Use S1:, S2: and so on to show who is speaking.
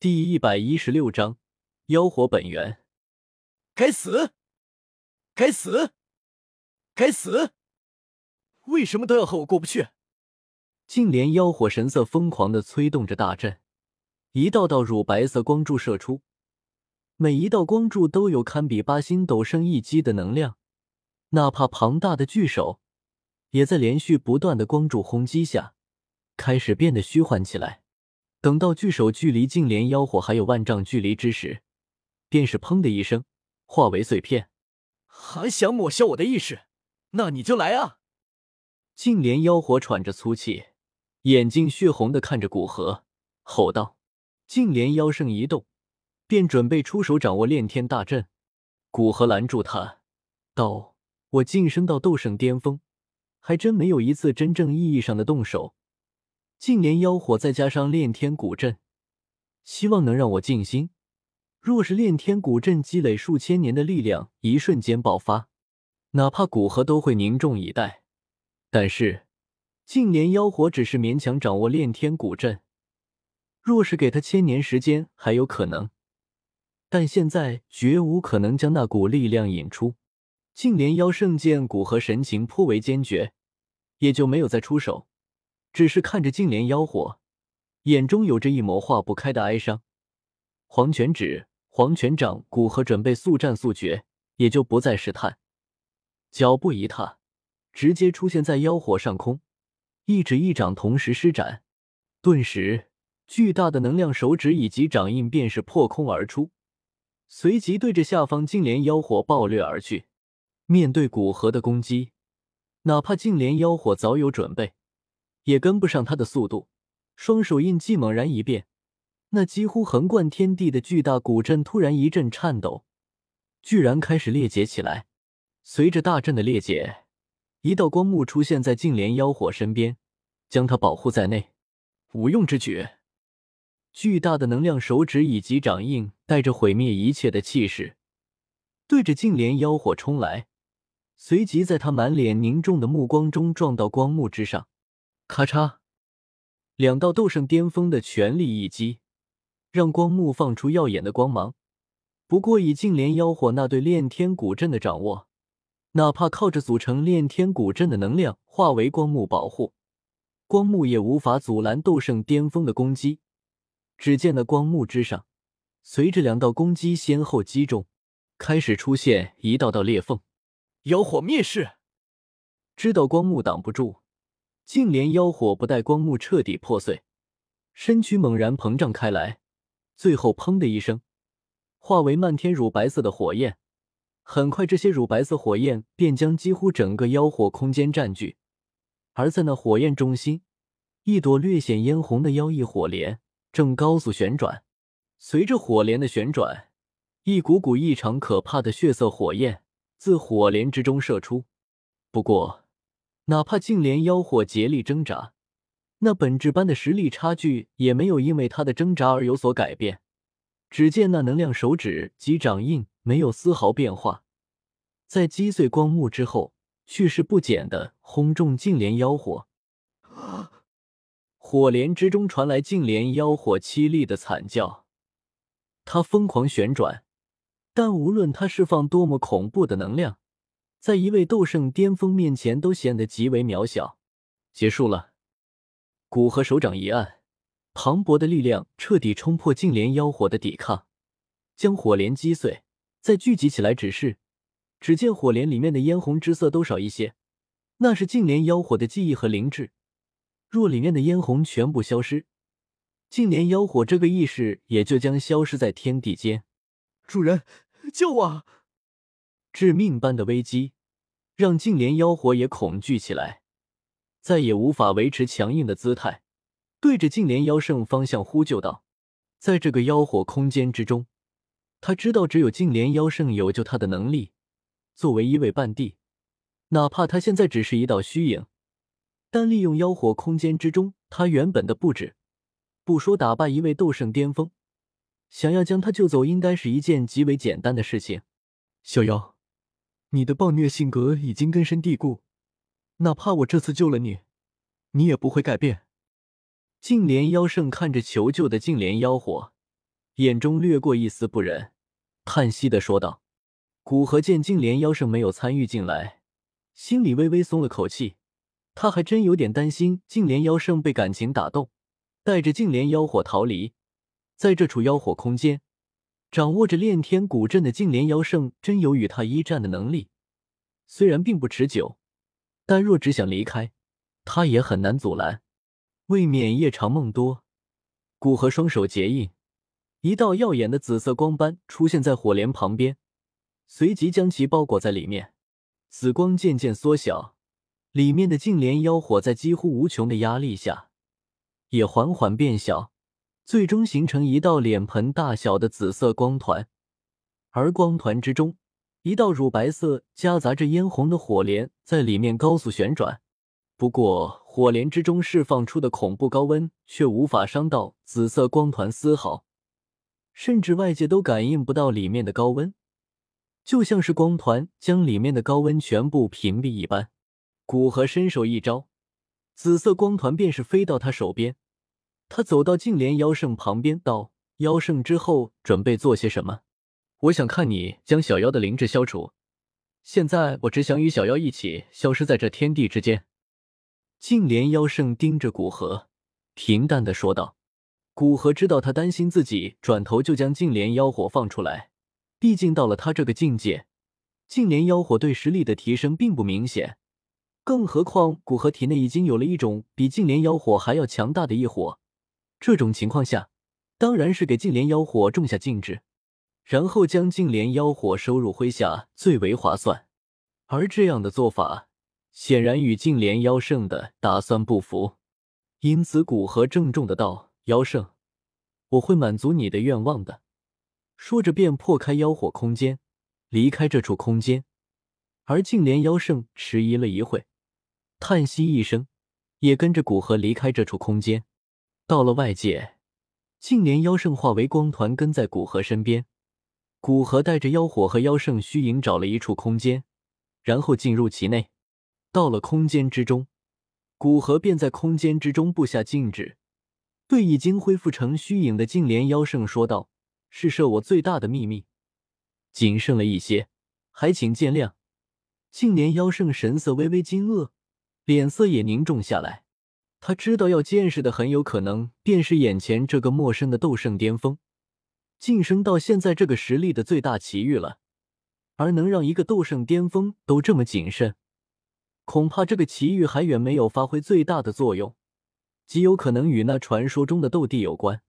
S1: 第一百一十六章妖火本源。
S2: 该死！该死！该死！为什么都要和我过不去？
S1: 净莲妖火神色疯狂的催动着大阵，一道道乳白色光柱射出，每一道光柱都有堪比八星斗圣一击的能量，哪怕庞大的巨手，也在连续不断的光柱轰击下，开始变得虚幻起来。等到巨手距离净莲妖火还有万丈距离之时，便是砰的一声，化为碎片。
S2: 还想抹消我的意识？那你就来啊！
S1: 净莲妖火喘着粗气，眼睛血红的看着古河，吼道：“净莲妖圣一动，便准备出手掌握炼天大阵。”古河拦住他，道：“我晋升到斗圣巅峰，还真没有一次真正意义上的动手。”净莲妖火再加上炼天古阵，希望能让我静心。若是炼天古阵积累数千年的力量一瞬间爆发，哪怕古河都会凝重以待。但是净莲妖火只是勉强掌握炼天古阵，若是给他千年时间还有可能，但现在绝无可能将那股力量引出。净莲妖圣剑古河神情颇为坚决，也就没有再出手。只是看着净莲妖火，眼中有着一抹化不开的哀伤。黄泉指、黄泉掌、古河准备速战速决，也就不再试探，脚步一踏，直接出现在妖火上空，一指一掌同时施展，顿时巨大的能量手指以及掌印便是破空而出，随即对着下方净莲妖火暴掠而去。面对古河的攻击，哪怕净莲妖火早有准备。也跟不上他的速度，双手印记猛然一变，那几乎横贯天地的巨大古阵突然一阵颤抖，居然开始裂解起来。随着大阵的裂解，一道光幕出现在净莲妖火身边，将他保护在内。无用之举！巨大的能量手指以及掌印带着毁灭一切的气势，对着净莲妖火冲来，随即在他满脸凝重的目光中撞到光幕之上。咔嚓，两道斗圣巅峰的全力一击，让光幕放出耀眼的光芒。不过，以净莲妖火那对炼天古阵的掌握，哪怕靠着组成炼天古阵的能量化为光幕保护，光幕也无法阻拦斗圣巅峰的攻击。只见那光幕之上，随着两道攻击先后击中，开始出现一道道裂缝。
S2: 妖火灭世，
S1: 知道光幕挡不住。净莲妖火不待光幕彻底破碎，身躯猛然膨胀开来，最后砰的一声，化为漫天乳白色的火焰。很快，这些乳白色火焰便将几乎整个妖火空间占据。而在那火焰中心，一朵略显嫣红的妖异火莲正高速旋转。随着火莲的旋转，一股股异常可怕的血色火焰自火莲之中射出。不过，哪怕净莲妖火竭力挣扎，那本质般的实力差距也没有因为他的挣扎而有所改变。只见那能量手指及掌印没有丝毫变化，在击碎光幕之后，去势不减的轰中净莲妖火。火莲之中传来净莲妖火凄厉的惨叫，它疯狂旋转，但无论它释放多么恐怖的能量。在一位斗圣巅峰面前，都显得极为渺小。结束了，古河手掌一按，磅礴的力量彻底冲破净莲妖火的抵抗，将火莲击碎，再聚集起来。只是，只见火莲里面的嫣红之色都少一些，那是净莲妖火的记忆和灵智。若里面的嫣红全部消失，净莲妖火这个意识也就将消失在天地间。
S2: 主人，救我！
S1: 致命般的危机，让净莲妖火也恐惧起来，再也无法维持强硬的姿态，对着净莲妖圣方向呼救道：“在这个妖火空间之中，他知道只有净莲妖圣有救他的能力。作为一位半帝，哪怕他现在只是一道虚影，但利用妖火空间之中他原本的布置，不说打败一位斗圣巅峰，想要将他救走，应该是一件极为简单的事情。”
S2: 小妖。你的暴虐性格已经根深蒂固，哪怕我这次救了你，你也不会改变。
S1: 净莲妖圣看着求救的净莲妖火，眼中掠过一丝不忍，叹息的说道：“古河见净莲妖圣没有参与进来，心里微微松了口气。他还真有点担心净莲妖圣被感情打动，带着净莲妖火逃离。在这处妖火空间，掌握着炼天古阵的净莲妖圣真有与他一战的能力。虽然并不持久，但若只想离开，他也很难阻拦。未免夜长梦多。”古河双手结印。一道耀眼的紫色光斑出现在火莲旁边，随即将其包裹在里面。紫光渐渐缩小，里面的净莲妖火在几乎无穷的压力下，也缓缓变小，最终形成一道脸盆大小的紫色光团。而光团之中，一道乳白色夹杂着嫣红的火莲在里面高速旋转。不过，火莲之中释放出的恐怖高温却无法伤到紫色光团丝毫。甚至外界都感应不到里面的高温，就像是光团将里面的高温全部屏蔽一般。古河伸手一招，紫色光团便是飞到他手边。他走到净莲妖圣旁边，道：“妖圣之后准备做些什么？我想看你将小妖的灵智消除。现在我只想与小妖一起消失在这天地之间。”净莲妖圣盯着古河，平淡的说道。古河知道他担心自己转头就将净莲妖火放出来，毕竟到了他这个境界，净莲妖火对实力的提升并不明显。更何况古河体内已经有了一种比净莲妖火还要强大的异火，这种情况下，当然是给净莲妖火种下禁制，然后将净莲妖火收入麾下最为划算。而这样的做法显然与净莲妖圣的打算不符，因此古河郑重的道。妖圣，我会满足你的愿望的。说着，便破开妖火空间，离开这处空间。而净莲妖圣迟疑了一会，叹息一声，也跟着古河离开这处空间。到了外界，净莲妖圣化为光团，跟在古河身边。古河带着妖火和妖圣虚影找了一处空间，然后进入其内。到了空间之中，古河便在空间之中布下禁制。对已经恢复成虚影的净莲妖圣说道：“是设我最大的秘密，仅剩了一些，还请见谅。”净莲妖圣神色微微惊愕，脸色也凝重下来。他知道要见识的很有可能便是眼前这个陌生的斗圣巅峰，晋升到现在这个实力的最大奇遇了。而能让一个斗圣巅峰都这么谨慎，恐怕这个奇遇还远没有发挥最大的作用。极有可能与那传说中的斗帝有关。